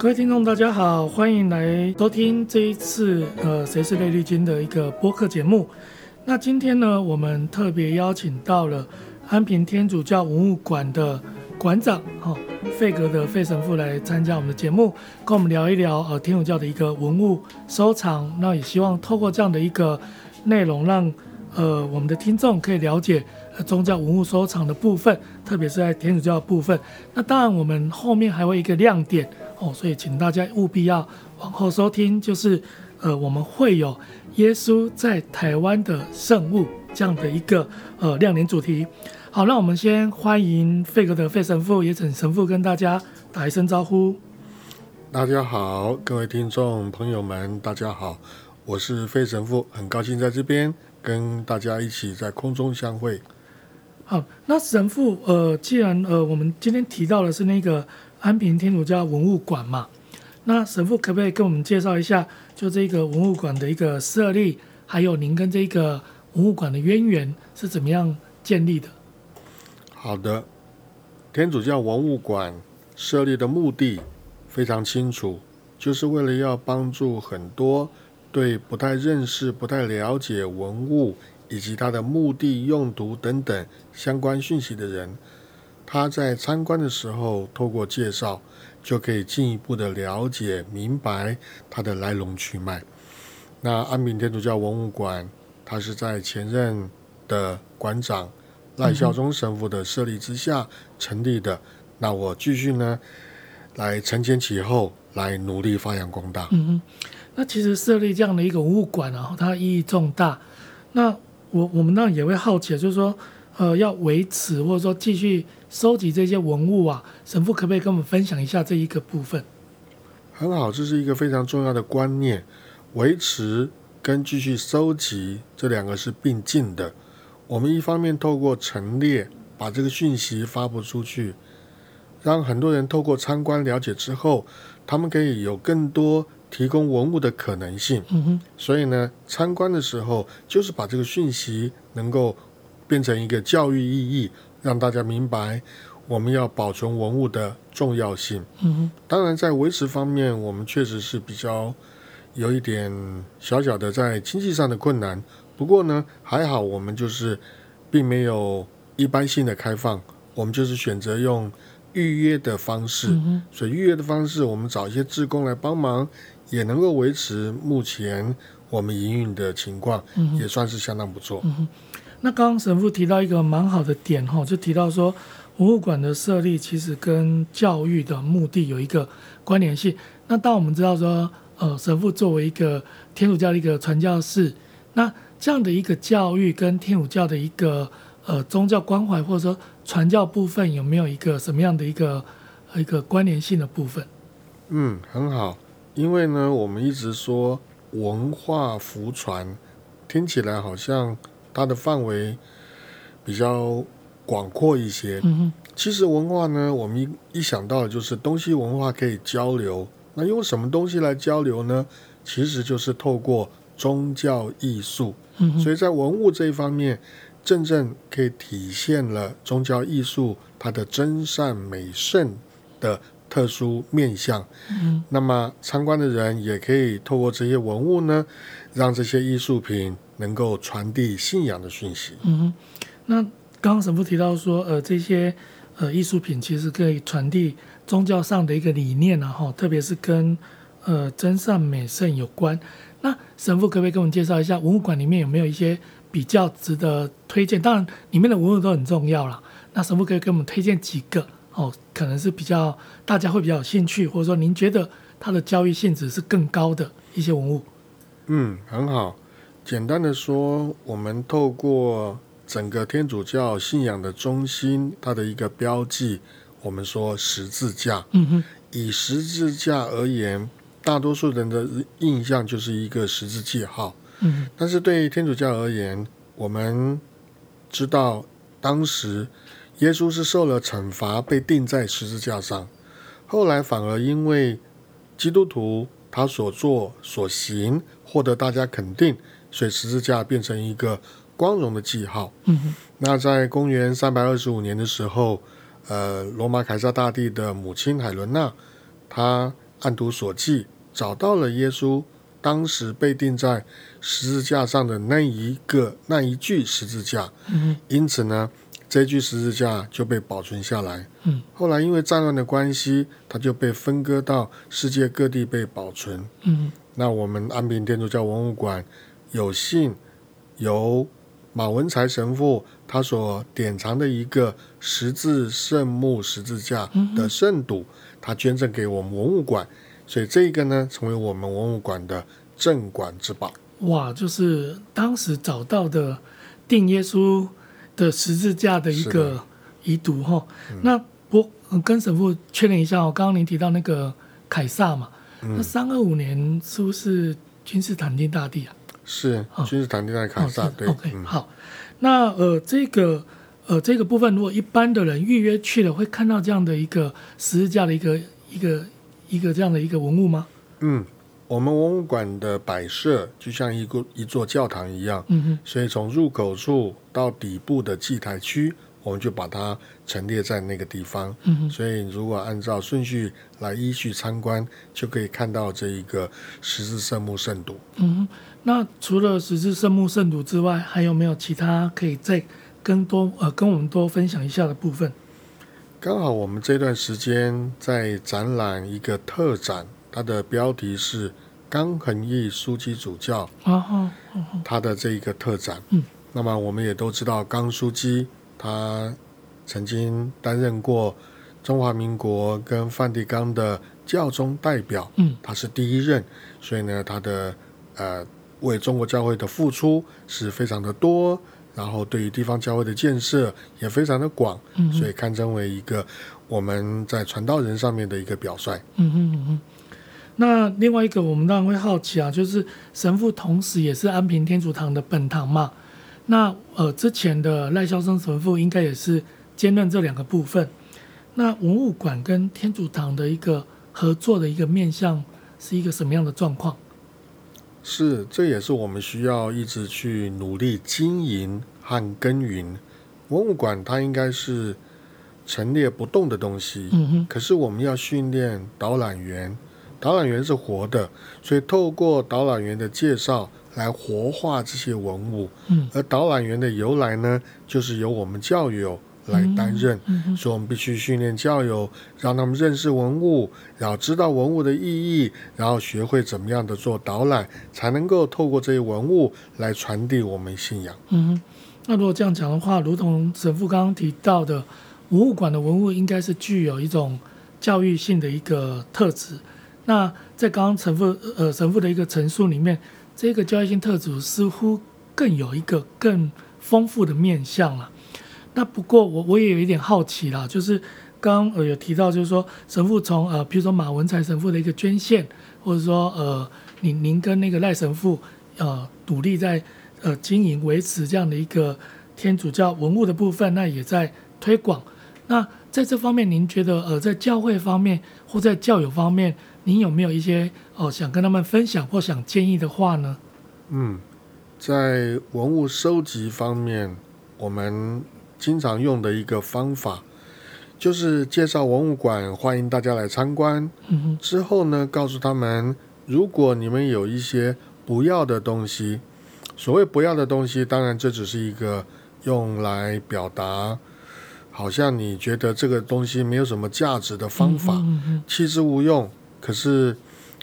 各位听众，大家好，欢迎来收听这一次呃谁是雷利金的一个播客节目。那今天呢，我们特别邀请到了安平天主教文物馆的馆长哈费格的费神父来参加我们的节目，跟我们聊一聊呃天主教的一个文物收藏。那也希望透过这样的一个内容，让呃我们的听众可以了解。宗教文物收藏的部分，特别是在天主教的部分。那当然，我们后面还会一个亮点哦，所以请大家务必要往后收听，就是呃，我们会有耶稣在台湾的圣物这样的一个呃亮点主题。好，那我们先欢迎费格的费神父，也请神父跟大家打一声招呼。大家好，各位听众朋友们，大家好，我是费神父，很高兴在这边跟大家一起在空中相会。好，那神父，呃，既然呃，我们今天提到的是那个安平天主教文物馆嘛，那神父可不可以跟我们介绍一下，就这个文物馆的一个设立，还有您跟这个文物馆的渊源是怎么样建立的？好的，天主教文物馆设立的目的非常清楚，就是为了要帮助很多对不太认识、不太了解文物。以及它的目的、用途等等相关讯息的人，他在参观的时候，透过介绍就可以进一步的了解、明白它的来龙去脉。那安平天主教文物馆，它是在前任的馆长赖孝忠神父的设立之下成立的。那我继续呢，来承前启后，来努力发扬光大。嗯嗯，那其实设立这样的一个文物馆啊，它意义重大。那我我们当然也会好奇，就是说，呃，要维持或者说继续收集这些文物啊，神父可不可以跟我们分享一下这一个部分？很好，这是一个非常重要的观念，维持跟继续收集这两个是并进的。我们一方面透过陈列，把这个讯息发布出去，让很多人透过参观了解之后，他们可以有更多。提供文物的可能性，嗯哼，所以呢，参观的时候就是把这个讯息能够变成一个教育意义，让大家明白我们要保存文物的重要性。嗯，当然在维持方面，我们确实是比较有一点小小的在经济上的困难。不过呢，还好我们就是并没有一般性的开放，我们就是选择用预约的方式。嗯，所以预约的方式，我们找一些志工来帮忙。也能够维持目前我们营运的情况，嗯，也算是相当不错。嗯，那刚刚神父提到一个蛮好的点哈，就提到说博物馆的设立其实跟教育的目的有一个关联性。那当我们知道说，呃，神父作为一个天主教的一个传教士，那这样的一个教育跟天主教的一个呃宗教关怀或者说传教部分有没有一个什么样的一个一个关联性的部分？嗯，很好。因为呢，我们一直说文化福传，听起来好像它的范围比较广阔一些。嗯。其实文化呢，我们一一想到的就是东西文化可以交流。那用什么东西来交流呢？其实就是透过宗教艺术。嗯。所以在文物这一方面，真正可以体现了宗教艺术它的真善美圣的。特殊面向，嗯，那么参观的人也可以透过这些文物呢，让这些艺术品能够传递信仰的讯息。嗯，那刚刚神父提到说，呃，这些呃艺术品其实可以传递宗教上的一个理念啊，哈，特别是跟呃真善美圣有关。那神父可不可以给我们介绍一下文物馆里面有没有一些比较值得推荐？当然，里面的文物都很重要了。那神父可以给我们推荐几个？哦，可能是比较大家会比较有兴趣，或者说您觉得它的教育性质是更高的一些文物。嗯，很好。简单的说，我们透过整个天主教信仰的中心，它的一个标记，我们说十字架。嗯哼。以十字架而言，大多数人的印象就是一个十字记号。嗯。但是对于天主教而言，我们知道当时。耶稣是受了惩罚，被钉在十字架上。后来反而因为基督徒他所做所行获得大家肯定，所以十字架变成一个光荣的记号。嗯。那在公元三百二十五年的时候，呃，罗马凯撒大帝的母亲海伦娜，她按图索骥，找到了耶稣当时被钉在十字架上的那一个那一具十字架。嗯，因此呢，这具十字架就被保存下来。嗯，后来因为战乱的关系，它就被分割到世界各地被保存。嗯，那我们安平天主教文物馆有幸由马文才神父他所典藏的一个十字圣木十字架的圣镀，他捐赠给我们文物馆，所以这个呢，成为我们文物馆的镇馆之宝。哇，就是当时找到的定耶稣的十字架的一个遗毒哈。那我跟神父确认一下哦，刚刚您提到那个凯撒嘛，嗯、那三二五年是不是君士坦丁大帝啊？是君士坦丁大帝凯撒，哦、对。OK，、嗯、好。那呃，这个呃，这个部分，如果一般的人预约去了，会看到这样的一个十字架的一个一个一个这样的一个文物吗？嗯，我们文物馆的摆设就像一个一座教堂一样，嗯哼，所以从入口处到底部的祭台区，我们就把它陈列在那个地方。嗯哼，所以如果按照顺序来依序参观，就可以看到这一个十字圣木圣镀。嗯哼。那除了十字圣木圣镀之外，还有没有其他可以再跟多呃跟我们多分享一下的部分？刚好我们这段时间在展览一个特展，它的标题是冈恒义枢机主教啊哈，他的这一个特展。嗯，那么我们也都知道冈枢机他曾经担任过中华民国跟梵蒂冈的教宗代表，嗯，他是第一任，所以呢，他的呃。为中国教会的付出是非常的多，然后对于地方教会的建设也非常的广，嗯、所以堪称为一个我们在传道人上面的一个表率。嗯哼嗯哼。那另外一个，我们当然会好奇啊，就是神父同时也是安平天主堂的本堂嘛。那呃，之前的赖孝生神父应该也是兼任这两个部分。那文物馆跟天主堂的一个合作的一个面向是一个什么样的状况？是，这也是我们需要一直去努力经营和耕耘。文物馆它应该是陈列不动的东西，嗯哼。可是我们要训练导览员，导览员是活的，所以透过导览员的介绍来活化这些文物。嗯。而导览员的由来呢，就是由我们教友。来担任，嗯所以我们必须训练教友，让他们认识文物，然后知道文物的意义，然后学会怎么样的做导览，才能够透过这些文物来传递我们信仰。嗯，那如果这样讲的话，如同神父刚刚提到的，博物馆的文物应该是具有一种教育性的一个特质。那在刚刚神父呃神父的一个陈述里面，这个教育性特质似乎更有一个更丰富的面向了。那不过我我也有一点好奇啦，就是刚刚呃有提到，就是说神父从呃，比如说马文才神父的一个捐献，或者说呃，您您跟那个赖神父呃努力在呃经营维持这样的一个天主教文物的部分，那也在推广。那在这方面，您觉得呃在教会方面或在教友方面，您有没有一些哦、呃、想跟他们分享或想建议的话呢？嗯，在文物收集方面，我们。经常用的一个方法，就是介绍文物馆，欢迎大家来参观。嗯。之后呢，告诉他们，如果你们有一些不要的东西，所谓不要的东西，当然这只是一个用来表达，好像你觉得这个东西没有什么价值的方法，弃之无用。可是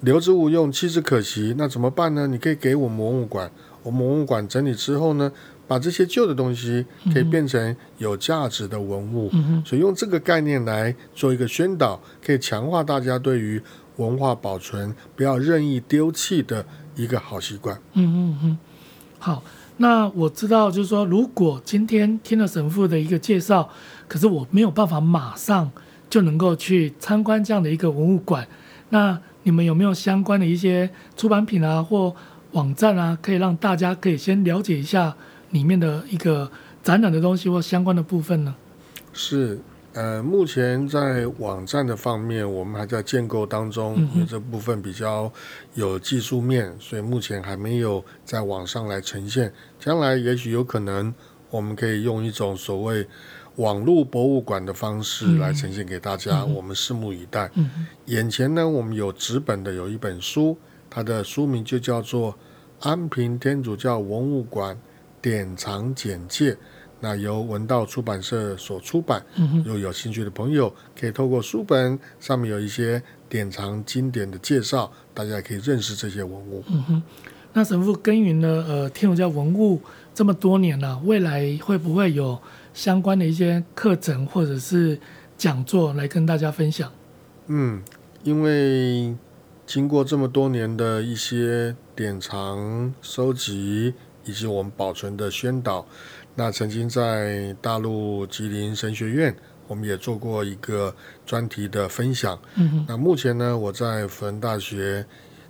留之无用，弃之可惜，那怎么办呢？你可以给我们文物馆，我们文物馆整理之后呢，把这些旧的东西可以变成有价值的文物，嗯，所以用这个概念来做一个宣导，可以强化大家对于文化保存不要任意丢弃的一个好习惯。嗯嗯嗯，好，那我知道，就是说，如果今天听了神父的一个介绍，可是我没有办法马上就能够去参观这样的一个文物馆，那你们有没有相关的一些出版品啊或网站啊，可以让大家可以先了解一下？里面的一个展览的东西或相关的部分呢？是，呃，目前在网站的方面，我们还在建构当中，因为这部分比较有技术面，所以目前还没有在网上来呈现。将来也许有可能，我们可以用一种所谓网络博物馆的方式来呈现给大家，嗯、我们拭目以待。嗯、眼前呢，我们有纸本的有一本书，它的书名就叫做《安平天主教文物馆典藏简介》，那由文道出版社所出版。嗯、如果有兴趣的朋友，可以透过书本上面有一些典藏经典的介绍，大家也可以认识这些文物。嗯哼，那神父耕耘了呃天主教文物这么多年了，未来会不会有？相关的一些课程或者是讲座来跟大家分享。嗯，因为经过这么多年的一些典藏收集以及我们保存的宣导，那曾经在大陆吉林神学院，我们也做过一个专题的分享。嗯哼，那目前呢，我在辅仁大学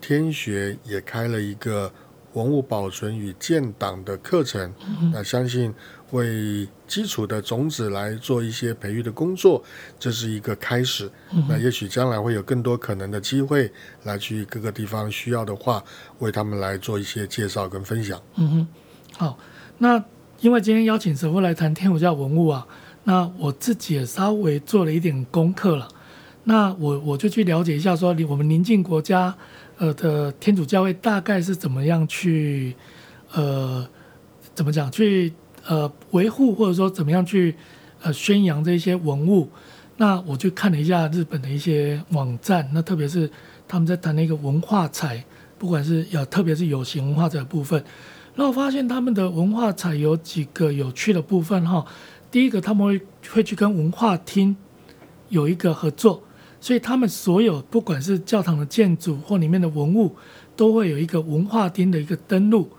天学也开了一个文物保存与建档的课程。那相信。为基础的种子来做一些培育的工作，这是一个开始。嗯、那也许将来会有更多可能的机会，来去各个地方需要的话，为他们来做一些介绍跟分享。嗯哼，好。那因为今天邀请神父来谈天主教文物啊，那我自己也稍微做了一点功课了。那我我就去了解一下，说我们邻近国家呃的天主教会大概是怎么样去呃怎么讲去。呃，维护或者说怎么样去呃宣扬这些文物，那我就看了一下日本的一些网站，那特别是他们在谈那个文化财，不管是有特别是有形文化财的部分，那我发现他们的文化财有几个有趣的部分哈。第一个，他们会会去跟文化厅有一个合作，所以他们所有不管是教堂的建筑或里面的文物，都会有一个文化厅的一个登录。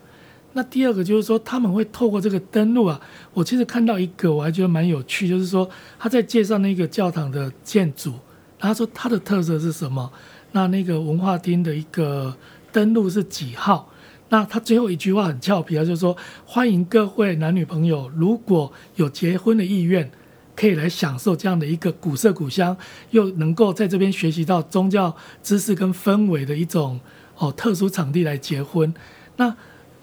那第二个就是说，他们会透过这个登录啊，我其实看到一个，我还觉得蛮有趣，就是说他在介绍那个教堂的建筑，他说它的特色是什么，那那个文化厅的一个登录是几号，那他最后一句话很俏皮啊，就是说欢迎各位男女朋友，如果有结婚的意愿，可以来享受这样的一个古色古香，又能够在这边学习到宗教知识跟氛围的一种哦特殊场地来结婚，那。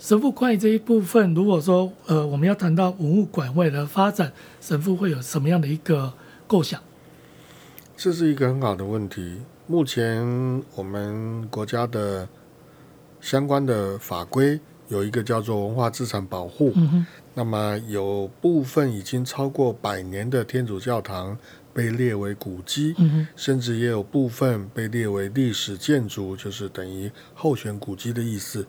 神父关于这一部分，如果说呃我们要谈到文物馆未来的发展，神父会有什么样的一个构想？这是一个很好的问题。目前我们国家的相关的法规有一个叫做文化资产保护，那么有部分已经超过百年的天主教堂被列为古迹，甚至也有部分被列为历史建筑，就是等于候选古迹的意思。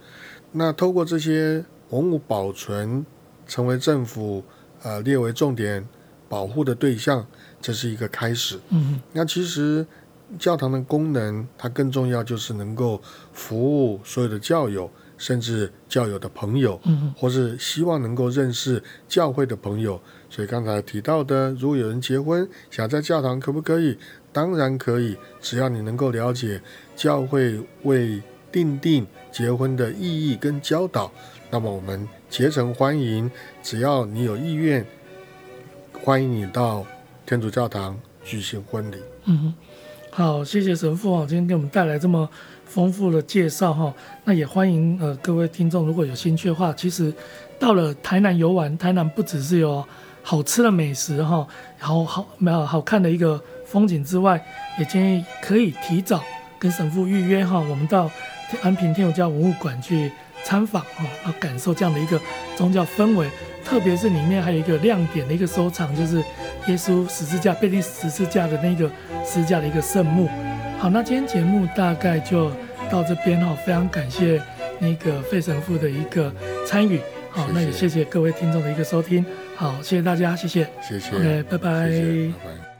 那透过这些文物保存，成为政府呃列为重点保护的对象，这是一个开始。那其实教堂的功能，它更重要就是能够服务所有的教友，甚至教友的朋友，嗯，或是希望能够认识教会的朋友。所以刚才提到的，如果有人结婚想在教堂，可不可以？当然可以，只要你能够了解教会为定定结婚的意义跟教导，那么我们竭诚欢迎，只要你有意愿，欢迎你到天主教堂举行婚礼。嗯，好，谢谢神父啊，今天给我们带来这么丰富的介绍哈。那也欢迎呃各位听众，如果有兴趣的话，其实到了台南游玩，台南不只是有好吃的美食哈，然后好没有好看的一个风景之外，也建议可以提早跟神父预约哈，我们到。安平天主教文物馆去参访啊，要感受这样的一个宗教氛围，特别是里面还有一个亮点的一个收藏，就是耶稣十字架，被钉十字架的那个十字架的一个圣墓。好，那今天节目大概就到这边哈，非常感谢那个费神父的一个参与。好，那也谢谢各位听众的一个收听。好，谢谢大家，谢谢，谢谢，OK，拜拜。谢谢，拜拜。